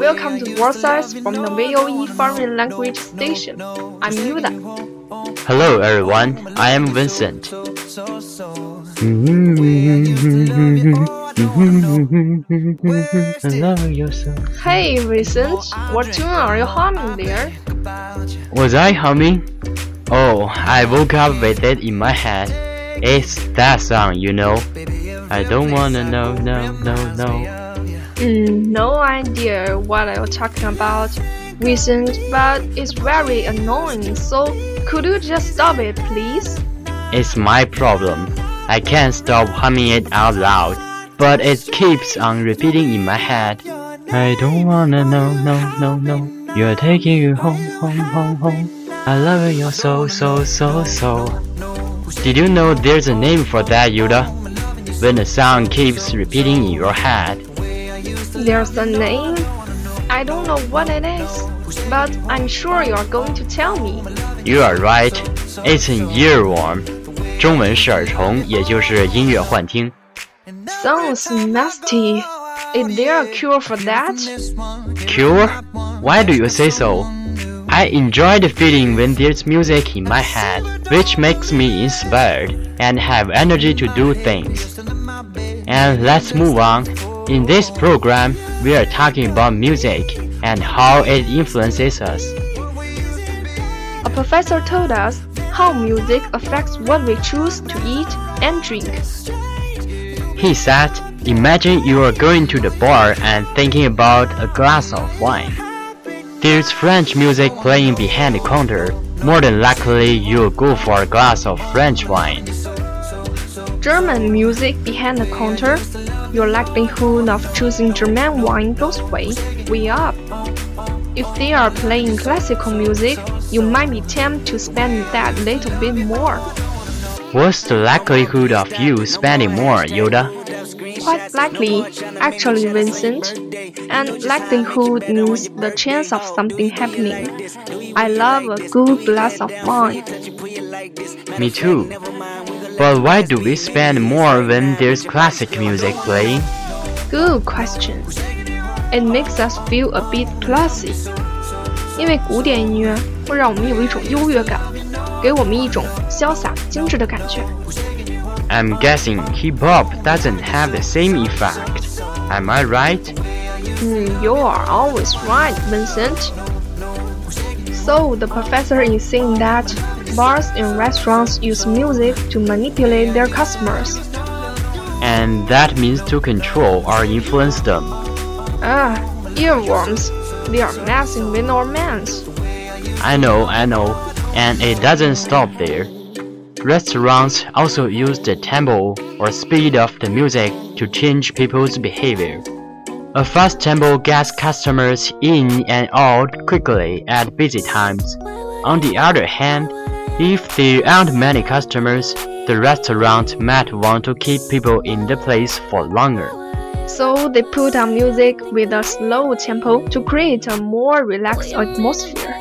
Welcome to Warsize from the VOE Foreign Language Station. I'm Yuda. Hello everyone, I am Vincent. Hey, Vincent, what tune are you humming there? Was I humming? Oh, I woke up with it in my head. It's that song, you know. I don't wanna know, no, no, no. Mm, no idea what you're talking about, Vincent, but it's very annoying. So, could you just stop it, please? It's my problem. I can't stop humming it out loud, but it keeps on repeating in my head. I don't wanna know, no, no, no. You're taking you home, home, home, home. I love you so, so, so, so. Did you know there's a name for that, Yuda? When the sound keeps repeating in your head. There's a name. I don't know what it is, but I'm sure you're going to tell me. You are right. It's an earworm. 中文是耳虫，也就是音乐幻听。 Sounds nasty. Is there a cure for that? Cure? Why do you say so? I enjoy the feeling when there's music in my head, which makes me inspired and have energy to do things. And let's move on. In this program, we are talking about music and how it influences us. A professor told us how music affects what we choose to eat and drink. He said, Imagine you are going to the bar and thinking about a glass of wine. There's French music playing behind the counter. More than likely, you'll go for a glass of French wine. German music behind the counter. Your likelihood of choosing German wine goes way, way up. If they are playing classical music, you might be tempted to spend that little bit more. What's the likelihood of you spending more, Yuda? Quite likely, actually, Vincent. And likelihood means the chance of something happening. I love a good glass of wine. Me too. But why do we spend more when there's classic music playing? Good question. It makes us feel a bit classy. 因为古典音乐会让我们有一种优越感，给我们一种潇洒精致的感觉。 I'm guessing hip hop doesn't have the same effect. Am I right? Hmm, you are always right, Vincent. So the professor is saying that bars and restaurants use music to manipulate their customers. And that means to control or influence them. Ah, earworms. They are messing with our minds. I know, I know. And it doesn't stop there. Restaurants also use the tempo or speed of the music to change people's behavior. A fast tempo gets customers in and out quickly at busy times, On the other hand, if there aren't many customers, the restaurant might want to keep people in the place for longer. So they put on music with a slow tempo to create a more relaxed atmosphere.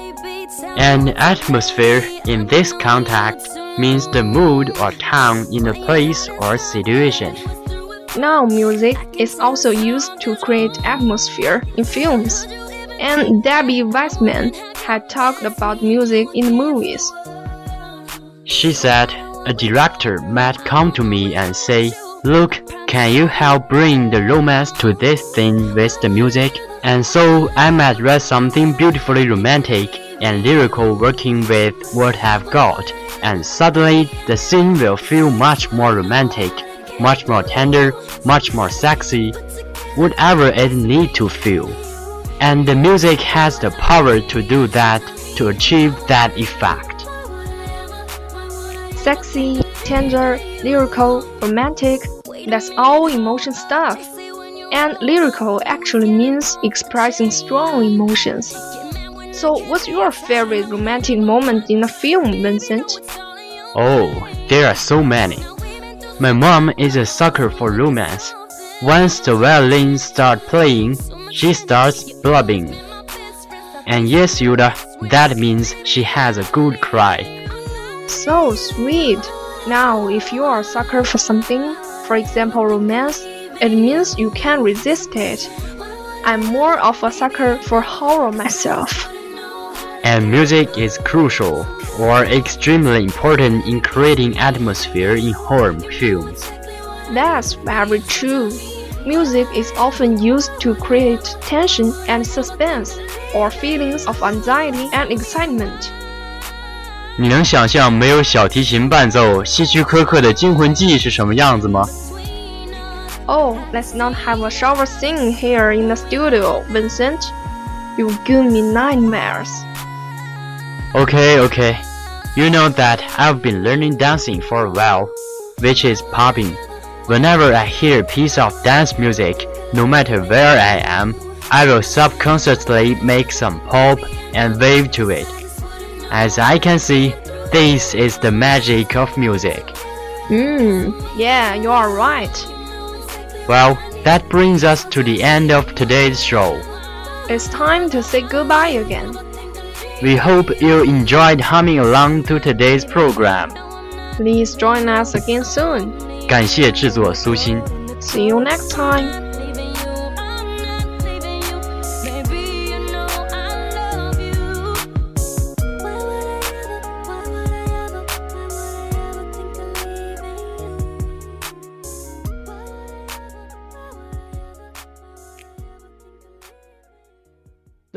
An atmosphere in this context means the mood or tone in a place or situation. Now music is also used to create atmosphere in films. And Debbie Wiseman had talked about music in movies. She said, a director might come to me and say, Look, can you help bring the romance to this thing with the music? And so I might write something beautifully romantic and lyrical working with what I've got, and suddenly the scene will feel much more romantic, much more tender, much more sexy, whatever it need to feel. And the music has the power to do that, to achieve that effect. Sexy, tender, lyrical, romantic, that's all emotion stuff. And lyrical actually means expressing strong emotions. So, what's your favorite romantic moment in a film, Vincent? Oh, there are so many. My mom is a sucker for romance. Once the violins start playing, she starts blubbing. And yes, Yuda, that means she has a good cry. So sweet. Now, if you are a sucker for something, for example romance, it means you can't resist it. I'm more of a sucker for horror myself. And music is crucial or extremely important in creating atmosphere in horror films. That's very true. Music is often used to create tension and suspense, or feelings of anxiety and excitement. 你能想象没有小提琴伴奏、希区柯克的《惊魂记》是什么样子吗？ Oh, let's not have a shower scene here in the studio, Vincent. You give me nightmares. Okay, okay. You know that I've been learning dancing for a while, which is popping. Whenever I hear a piece of dance music, no matter where I am, I will subconsciously make some pop and wave to it. As I can see, this is the magic of music. Hmm, yeah, you are right. Well, that brings us to the end of today's show. It's time to say goodbye again. We hope you enjoyed humming along to today's program. Please join us again soon. 感谢制作苏欣。 See you next time.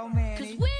Or. Cause we